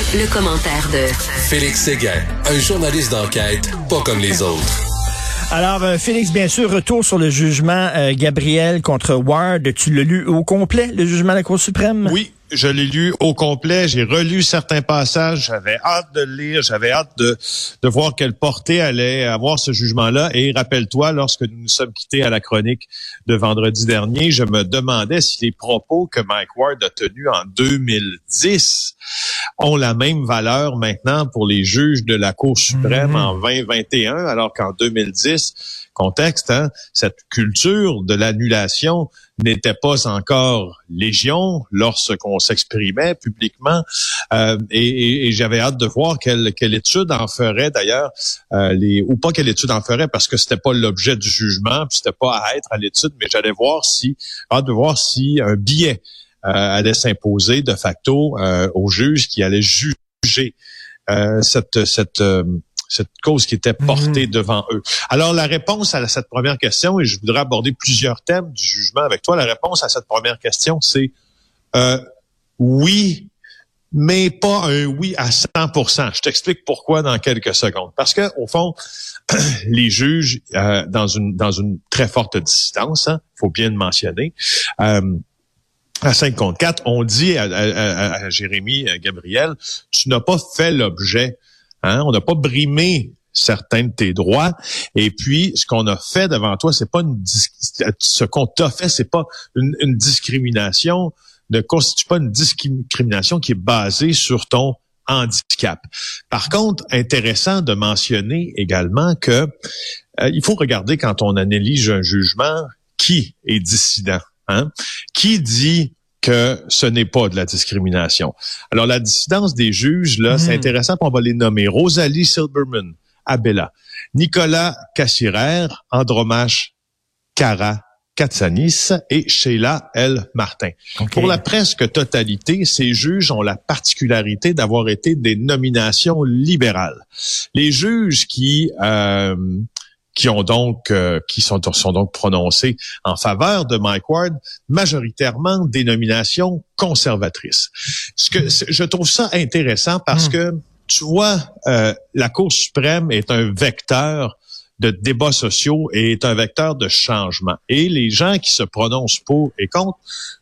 Le, commentaire de Félix Séguin, un journaliste d'enquête pas comme les autres. Alors, euh, Félix, bien sûr, retour sur le jugement euh, Gabriel contre Ward. Tu l'as lu au complet, le jugement de la Cour suprême? Oui, je l'ai lu au complet, j'ai relu certains passages, j'avais hâte de le lire, j'avais hâte de, de voir quelle portée allait avoir ce jugement-là. Et rappelle-toi, lorsque nous nous sommes quittés à la chronique de vendredi dernier, je me demandais si les propos que Mike Ward a tenus en 2010 ont la même valeur maintenant pour les juges de la Cour suprême en 2021, alors qu'en 2010, contexte, hein, cette culture de l'annulation n'était pas encore légion lorsqu'on s'exprimait publiquement. Euh, et, j'avais hâte de voir quelle, quelle étude en ferait d'ailleurs, euh, ou pas quelle étude en ferait parce que c'était pas l'objet du jugement, puis c'était pas à être à l'étude, mais j'allais voir si hâte de voir si un billet euh, allait s'imposer de facto aux juges qui allaient juger cette cette cette cause qui était portée mhm. devant eux. Alors la réponse à cette première question, et je voudrais aborder plusieurs thèmes du jugement avec toi, la réponse à cette première question, c'est euh, oui, mais pas un oui à 100% Je t'explique pourquoi dans quelques secondes. Parce que au fond, les juges, euh, dans une dans une très forte dissidence, il hein, faut bien le mentionner. Euh, à 5 contre 4, on dit à, à, à Jérémy Gabriel, tu n'as pas fait l'objet Hein? On n'a pas brimé certains de tes droits. Et puis, ce qu'on a fait devant toi, c'est pas une ce qu'on t'a fait, c'est pas une, discrimination, ne constitue pas une discrimination qui est basée sur ton handicap. Par contre, intéressant de mentionner également que euh, il faut regarder quand on analyse un jugement qui est dissident. Hein? Qui dit que ce n'est pas de la discrimination. Alors, la dissidence des juges, là, c'est hmm. intéressant, on va les nommer. Rosalie Silberman, Abella, Nicolas Cassirer, Andromache Cara Katsanis et Sheila L. Martin. Pour la presque totalité, ces juges ont la particularité d'avoir été des nominations libérales. Les juges qui euh, qui ont donc euh, qui sont, sont donc prononcés en faveur de Mike Ward, majoritairement des nominations conservatrices. Ce que je trouve ça intéressant parce hmm. que tu vois, euh, la Cour suprême est un vecteur de débats sociaux et est un vecteur de changement. Et les gens qui se prononcent pour et contre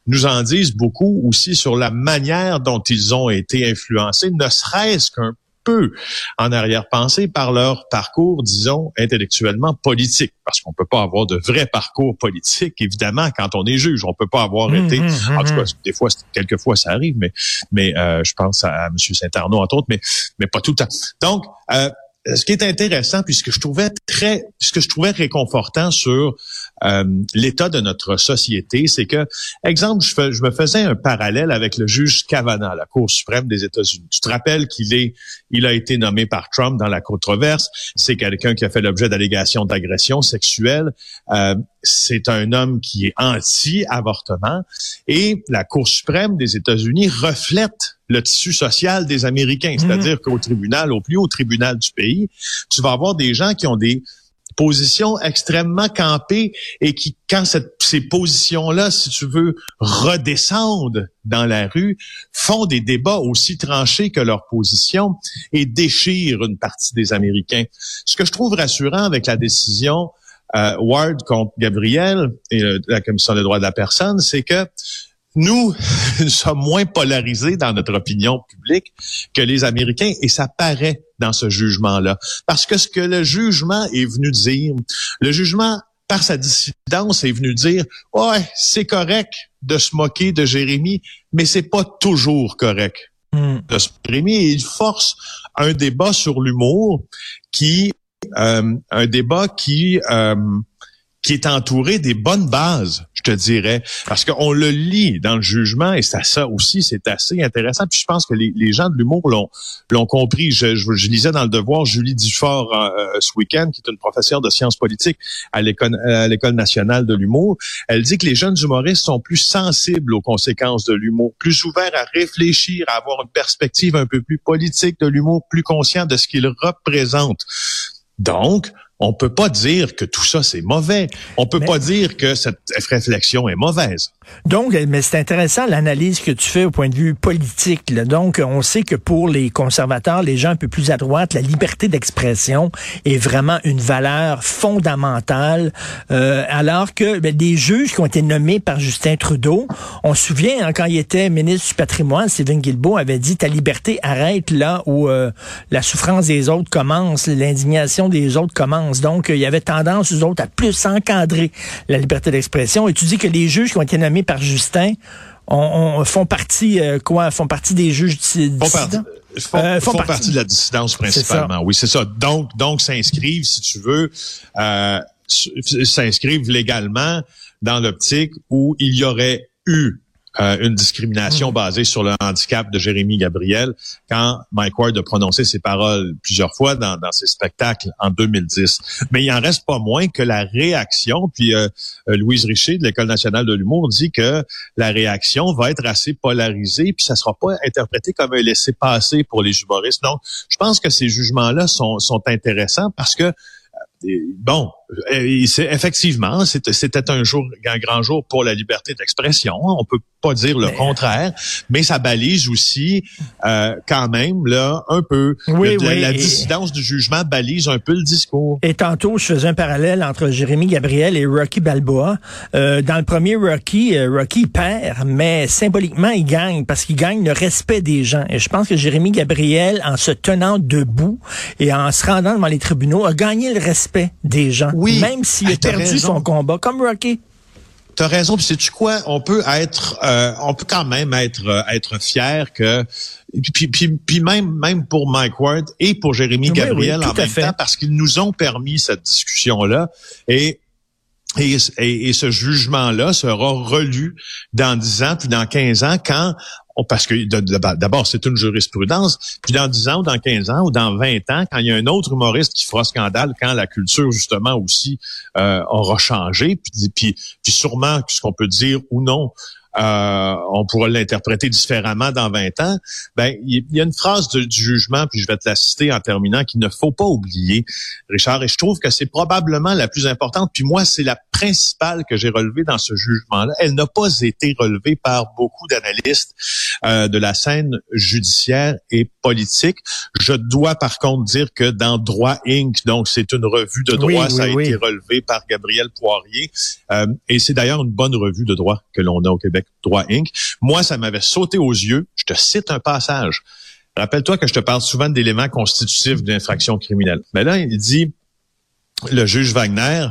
nous en disent beaucoup aussi sur la manière dont ils ont été influencés, ne serait-ce qu'un peu en arrière-pensée par leur parcours, disons, intellectuellement politique. Parce qu'on peut pas avoir de vrai parcours politique, évidemment, quand on est juge. On peut pas avoir mmh, été, mmh, en tout cas, des fois, quelquefois ça arrive, mais, mais euh, je pense à, M. Saint-Arnaud, entre autres, mais, mais pas tout le temps. Donc, euh, ce qui est intéressant, puisque je trouvais très, ce que je trouvais réconfortant sur euh, l'état de notre société, c'est que, exemple, je, me faisais un parallèle avec le juge Kavanaugh, la Cour suprême des États-Unis. Tu te rappelles qu'il est, il a été nommé par Trump dans la controverse. C'est quelqu'un qui a fait l'objet d'allégations d'agression sexuelle. Euh, c'est un homme qui est anti-avortement et la Cour suprême des États-Unis reflète le tissu social des Américains, mhm. c'est-à-dire qu'au tribunal, au plus haut tribunal du pays, tu vas avoir des gens qui ont des positions extrêmement campées et qui, quand ces positions-là, si tu veux, redescendent dans la rue, font des débats aussi tranchés que leur position et déchirent une partie des Américains. Ce que je trouve rassurant avec la décision euh, Ward contre Gabriel et euh, la Commission des droits de la personne, c'est que nous sommes moins polarisés dans notre opinion publique que les Américains et ça paraît dans ce jugement-là. Parce que ce que le jugement est venu dire, le jugement, par sa dissidence, est venu dire, ouais, c'est correct de se moquer de Jérémie, mais c'est pas toujours correct hmm. de se Jérémy. Et il force un débat sur l'humour qui, euh, un débat qui, euh, qui est entouré des bonnes bases, je te dirais, parce qu'on le lit dans le jugement et ça, ça aussi, c'est assez intéressant. Puis je pense que les, gens de l'humour l'ont compris. Je, lisais dans le Devoir Julie Dufort euh, euh, ce week-end, qui est une professeure de sciences politiques à l'école à l'école nationale de l'humour. Elle dit que les jeunes humoristes sont plus sensibles aux conséquences de l'humour, plus ouverts à réfléchir, à avoir une perspective un peu plus politique de l'humour, plus conscient de ce qu'il représente. Donc, on peut pas dire que tout ça c'est mauvais. On peut pas dire que cette réflexion est mauvaise. Donc, mais c'est intéressant l'analyse que tu fais au point de vue politique. Là. Donc, on sait que pour les conservateurs, les gens un peu plus à droite, la liberté d'expression est vraiment une valeur fondamentale. Euh, alors que ben, des juges qui ont été nommés par Justin Trudeau, on se souvient hein, quand il était ministre du patrimoine, Stephen Guilbeault avait dit ta liberté arrête là où euh, la souffrance des autres commence, l'indignation des autres commence. Donc, il y avait tendance aux autres à plus encadrer la liberté d'expression. Et tu dis que les juges qui ont été nommés par Justin on, font partie euh, quoi? Font partie des juges dissidents font, euh, font, partie. de la dissidence principalement. Oui, c'est ça. Donc, donc s'inscrivent, si tu veux, euh, s'inscrivent légalement dans l'optique où il y aurait eu euh, une discrimination mm. basée sur le handicap de Jérémy Gabriel quand Mike Ward a prononcé ses paroles plusieurs fois dans, dans ses spectacles en 2010. Mais il en reste pas moins que la réaction, puis euh, euh, Louise Richer de l'École nationale de l'humour dit que la réaction va être assez polarisée, puis ça sera pas interprété comme un laisser-passer pour les humoristes. Donc, je pense que ces jugements-là sont, sont intéressants parce que bon, euh, effectivement, c'était un jour, un grand jour pour la liberté d'expression. On peut pas dire le contraire, mais ça balise aussi euh, quand même là un peu oui, la, dissidence du jugement balise un peu le discours. Et tantôt, je faisais un parallèle entre Jérémy Gabriel et Rocky Balboa. Euh, dans le premier Rocky, Rocky perd, mais symboliquement il gagne parce qu'il gagne le respect des gens. Et je pense que Jérémy Gabriel, en se tenant debout et en se rendant devant les tribunaux, a gagné le respect des gens. Oui. Même s'il a perdu son combat, comme Rocky. T'as raison, puis sais-tu quoi? On peut être, euh, on peut quand même être euh, être fier que, puis, puis, puis, même même pour Mike Ward et pour Jérémy Gabriel en même temps, parce qu'ils nous ont permis cette discussion là et ce jugement-là sera relu dans 10 ans, puis dans 15 ans, quand parce que d'abord, c'est une jurisprudence, puis dans 10 ans ou dans 15 ans ou dans 20 ans, quand il y a un autre humoriste qui fera scandale, quand la culture, justement, aussi euh, aura changé, puis, puis, puis sûrement, ce qu'on peut dire ou non, euh, on pourra l'interpréter différemment dans 20 ans. Ben, il y a une phrase de, du jugement, puis je vais te la citer en terminant, qu'il ne faut pas oublier, Richard, et je trouve que c'est probablement la plus importante, puis moi, c'est la principale que j'ai relevée dans ce jugement-là. Elle n'a pas été relevée par beaucoup d'analystes euh, de la scène judiciaire et politique. Je dois par contre dire que dans Droit Inc., donc c'est une revue de droit, ça a été relevé par Gabriel Poirier, euh, et c'est d'ailleurs une bonne revue de droit que l'on a au Québec Droit Inc. Moi, ça m'avait sauté aux yeux. Je te cite un passage. Rappelle-toi que je te parle souvent d'éléments constitutifs d'une infraction criminelle. Mais là, il dit, le juge Wagner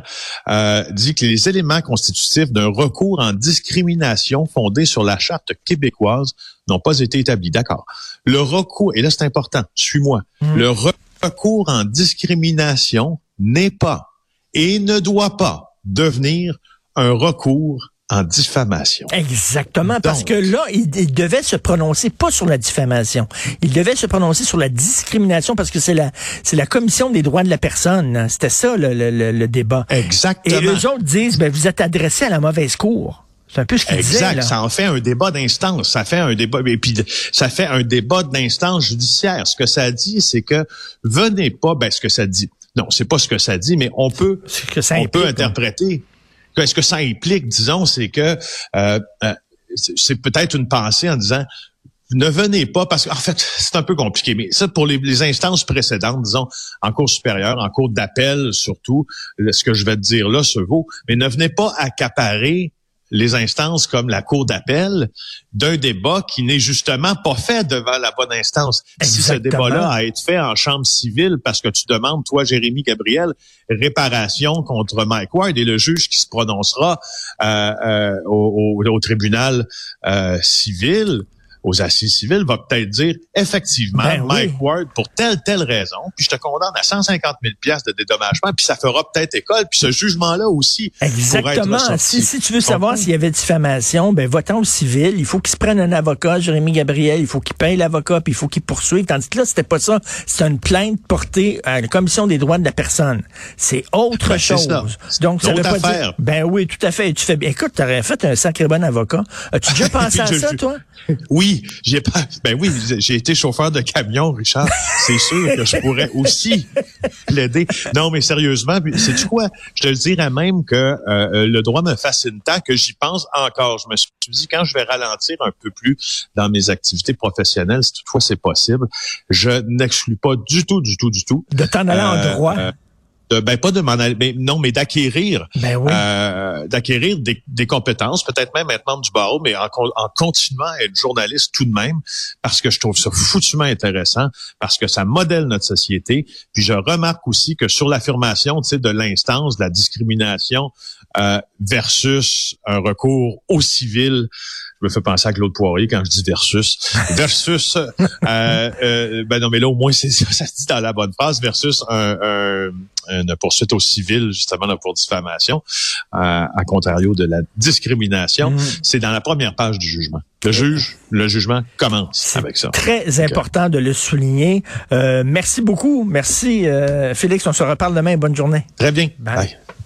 euh, dit que les éléments constitutifs d'un recours en discrimination fondé sur la charte québécoise n'ont pas été établis. D'accord. Le recours, et là c'est important, suis-moi, hmm. le recours en discrimination n'est pas et ne doit pas devenir un recours en diffamation. Exactement, parce que là, il, devait se prononcer pas sur la diffamation. Il devait se prononcer sur la discrimination parce que c'est la c'est la commission des droits de la personne. C'était ça le, le, le, débat. Exactement. Et les autres disent, ben vous êtes adressé à la mauvaise cour. C'est un peu ce qu'il disait. Exact. Ça en fait un débat d'instance. Ça fait un débat, et puis ça fait un débat d'instance judiciaire. Ce que ça dit, c'est que venez pas. Ben ce que ça dit. Non, c'est pas ce que ça dit, mais on peut, que ça on peut interpréter est ce que ça implique, disons, c'est que euh, euh, c'est peut-être une pensée en disant ne venez pas parce qu'en fait, c'est un peu compliqué, mais ça pour les, instances précédentes, disons, en cours supérieure, en cours d'appel surtout, ce que je vais te dire là se vaut, mais ne venez pas accaparer les instances comme la cour d'appel d'un débat qui n'est justement pas fait devant la bonne instance. Si ce débat-là a été fait en chambre civile parce que tu demandes, toi, Jérémy Gabriel, réparation contre Mike Ward et le juge qui se prononcera euh, euh, au, au, tribunal euh, civil, aux assises civiles va peut-être dire effectivement ben Mike Ward pour telle telle raison, puis je te condamne à 150 000 pièces de dédommagement, puis ça fera peut-être école, puis ce jugement-là aussi. Exactement. Si, si tu veux savoir s'il y avait diffamation, ben votant au civil, il faut qu'il se prenne un avocat, Jérémy Gabriel, il faut qu'il paye l'avocat, puis il faut qu'il poursuive. Tandis que là, c'était pas ça. C'est une plainte portée à la commission des droits de la personne. C'est autre ben, chose. Donc ça veut pas dire. Ben oui, tout à fait. Tu fais. Écoute, t'aurais fait un sacré bon avocat. As-tu déjà pensé à ça, toi? Oui, oui, j'ai pas. Ben oui, j'ai été chauffeur de camion, Richard. C'est sûr que je pourrais aussi plaider. Non, mais sérieusement, c'est quoi? Je te le dirais même que euh, euh, le droit me fascine tant que j'y pense encore. Je me suis dit quand je vais ralentir un peu plus dans mes activités professionnelles, si toutefois c'est possible, je n'exclus pas du tout, du tout, du tout. De t'en aller en droit ben pas de m'en aller, non, mais d'acquérir, ben euh, d'acquérir des, des, compétences, peut-être même être membre du barreau, mais en, en, continuant à être journaliste tout de même, parce que je trouve ça foutument intéressant, parce que ça modèle notre société. Puis je remarque aussi que sur l'affirmation, tu sais, de l'instance, de la discrimination euh, versus un recours au civil je me fais penser à Claude Poirier quand je dis versus. Versus, euh, euh, ben non, mais là, au moins, c'est ça, se dit dans la bonne phrase, versus un, un, une poursuite au civil, justement, pour diffamation, euh, à contrario de la discrimination. Mm. C'est dans la première page du jugement. Le juge, le jugement commence avec ça. Très important de le souligner. Euh, merci beaucoup. Merci, euh, Félix. On se reparle demain. Bonne journée. Très bien. Bye.